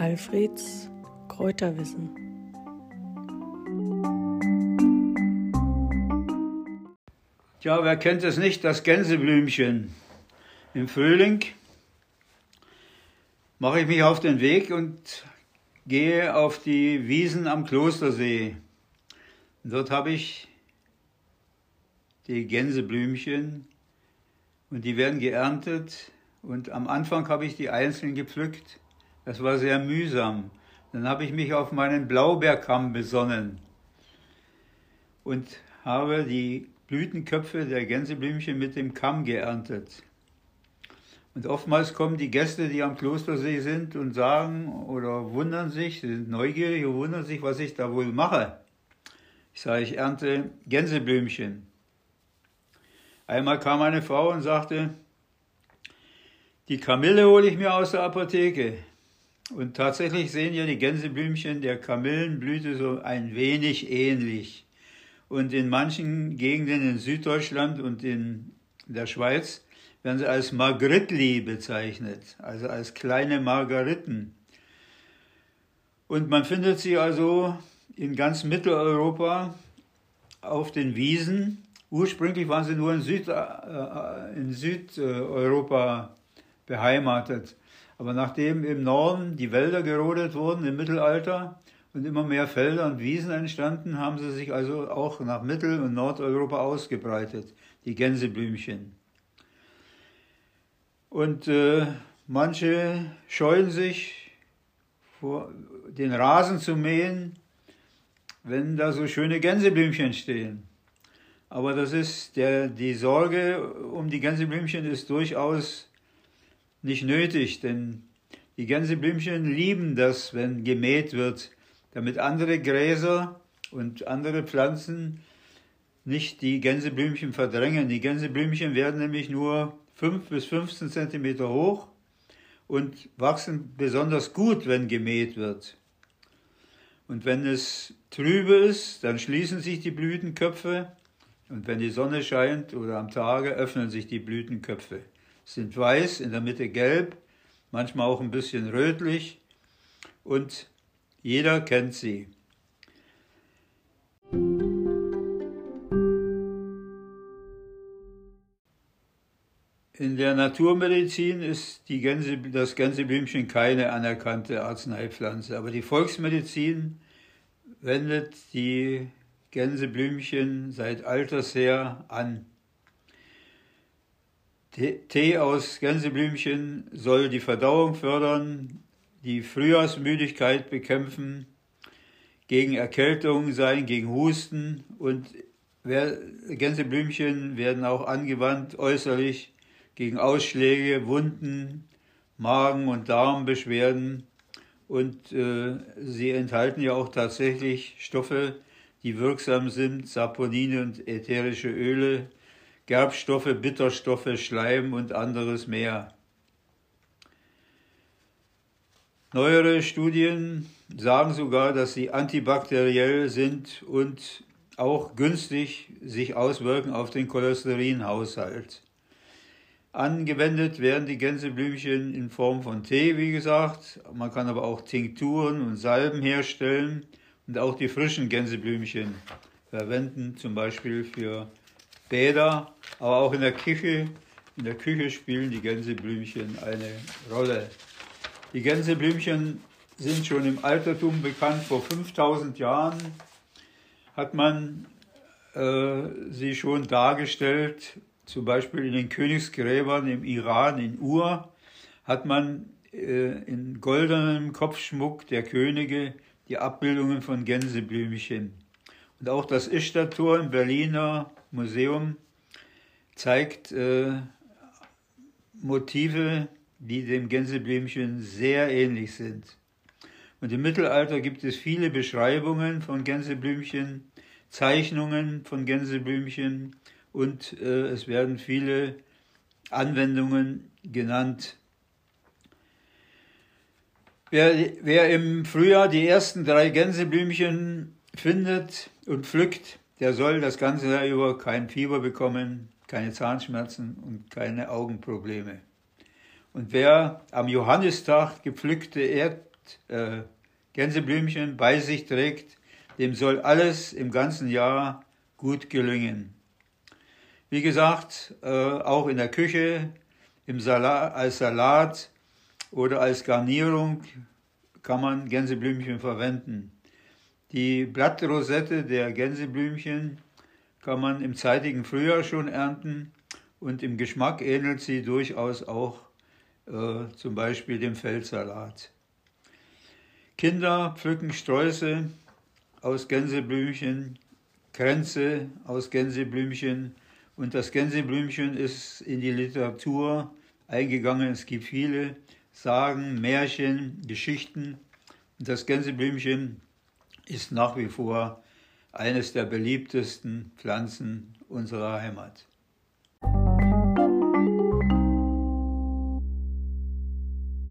Alfreds Kräuterwissen. Tja, wer kennt es nicht, das Gänseblümchen? Im Frühling mache ich mich auf den Weg und gehe auf die Wiesen am Klostersee. Und dort habe ich die Gänseblümchen und die werden geerntet und am Anfang habe ich die einzeln gepflückt. Das war sehr mühsam. Dann habe ich mich auf meinen Blaubeerkamm besonnen und habe die Blütenköpfe der Gänseblümchen mit dem Kamm geerntet. Und oftmals kommen die Gäste, die am Klostersee sind und sagen oder wundern sich, sind neugierig und wundern sich, was ich da wohl mache. Ich sage, ich ernte Gänseblümchen. Einmal kam eine Frau und sagte, die Kamille hole ich mir aus der Apotheke. Und tatsächlich sehen ja die Gänseblümchen der Kamillenblüte so ein wenig ähnlich. Und in manchen Gegenden in Süddeutschland und in der Schweiz werden sie als Margritli bezeichnet, also als kleine Margariten. Und man findet sie also in ganz Mitteleuropa auf den Wiesen. Ursprünglich waren sie nur in, Süd, äh, in Südeuropa beheimatet. Aber nachdem im Norden die Wälder gerodet wurden im Mittelalter und immer mehr Felder und Wiesen entstanden, haben sie sich also auch nach Mittel- und Nordeuropa ausgebreitet, die Gänseblümchen. Und äh, manche scheuen sich, vor, den Rasen zu mähen, wenn da so schöne Gänseblümchen stehen. Aber das ist der, die Sorge um die Gänseblümchen ist durchaus nicht nötig, denn die Gänseblümchen lieben das, wenn gemäht wird, damit andere Gräser und andere Pflanzen nicht die Gänseblümchen verdrängen. Die Gänseblümchen werden nämlich nur 5 bis 15 Zentimeter hoch und wachsen besonders gut, wenn gemäht wird. Und wenn es trübe ist, dann schließen sich die Blütenköpfe und wenn die Sonne scheint oder am Tage öffnen sich die Blütenköpfe. Sind weiß, in der Mitte gelb, manchmal auch ein bisschen rötlich und jeder kennt sie. In der Naturmedizin ist Gänse, das Gänseblümchen keine anerkannte Arzneipflanze, aber die Volksmedizin wendet die Gänseblümchen seit alters her an. Tee aus Gänseblümchen soll die Verdauung fördern, die Frühjahrsmüdigkeit bekämpfen, gegen Erkältung sein, gegen Husten und Gänseblümchen werden auch angewandt äußerlich gegen Ausschläge, Wunden, Magen- und Darmbeschwerden. Und äh, sie enthalten ja auch tatsächlich Stoffe, die wirksam sind, Saponine und ätherische Öle, Gerbstoffe, Bitterstoffe, Schleim und anderes mehr. Neuere Studien sagen sogar, dass sie antibakteriell sind und auch günstig sich auswirken auf den Cholesterinhaushalt. Angewendet werden die Gänseblümchen in Form von Tee, wie gesagt. Man kann aber auch Tinkturen und Salben herstellen und auch die frischen Gänseblümchen verwenden, zum Beispiel für Bäder, aber auch in der Küche. In der Küche spielen die Gänseblümchen eine Rolle. Die Gänseblümchen sind schon im Altertum bekannt. Vor 5000 Jahren hat man äh, sie schon dargestellt zum Beispiel in den Königsgräbern im Iran, in Ur, hat man äh, in goldenem Kopfschmuck der Könige die Abbildungen von Gänseblümchen. Und auch das Ischtar-Tor im Berliner Museum zeigt äh, Motive, die dem Gänseblümchen sehr ähnlich sind. Und im Mittelalter gibt es viele Beschreibungen von Gänseblümchen, Zeichnungen von Gänseblümchen und äh, es werden viele Anwendungen genannt. Wer, wer im Frühjahr die ersten drei Gänseblümchen findet und pflückt, der soll das ganze Jahr über kein Fieber bekommen, keine Zahnschmerzen und keine Augenprobleme. Und wer am Johannistag gepflückte Erd äh, Gänseblümchen bei sich trägt, dem soll alles im ganzen Jahr gut gelingen. Wie gesagt, äh, auch in der Küche, im Salat, als Salat oder als Garnierung kann man Gänseblümchen verwenden. Die Blattrosette der Gänseblümchen kann man im zeitigen Frühjahr schon ernten und im Geschmack ähnelt sie durchaus auch äh, zum Beispiel dem Feldsalat. Kinder pflücken Sträuße aus Gänseblümchen, Kränze aus Gänseblümchen und das Gänseblümchen ist in die Literatur eingegangen. Es gibt viele Sagen, Märchen, Geschichten und das Gänseblümchen ist nach wie vor eines der beliebtesten Pflanzen unserer Heimat.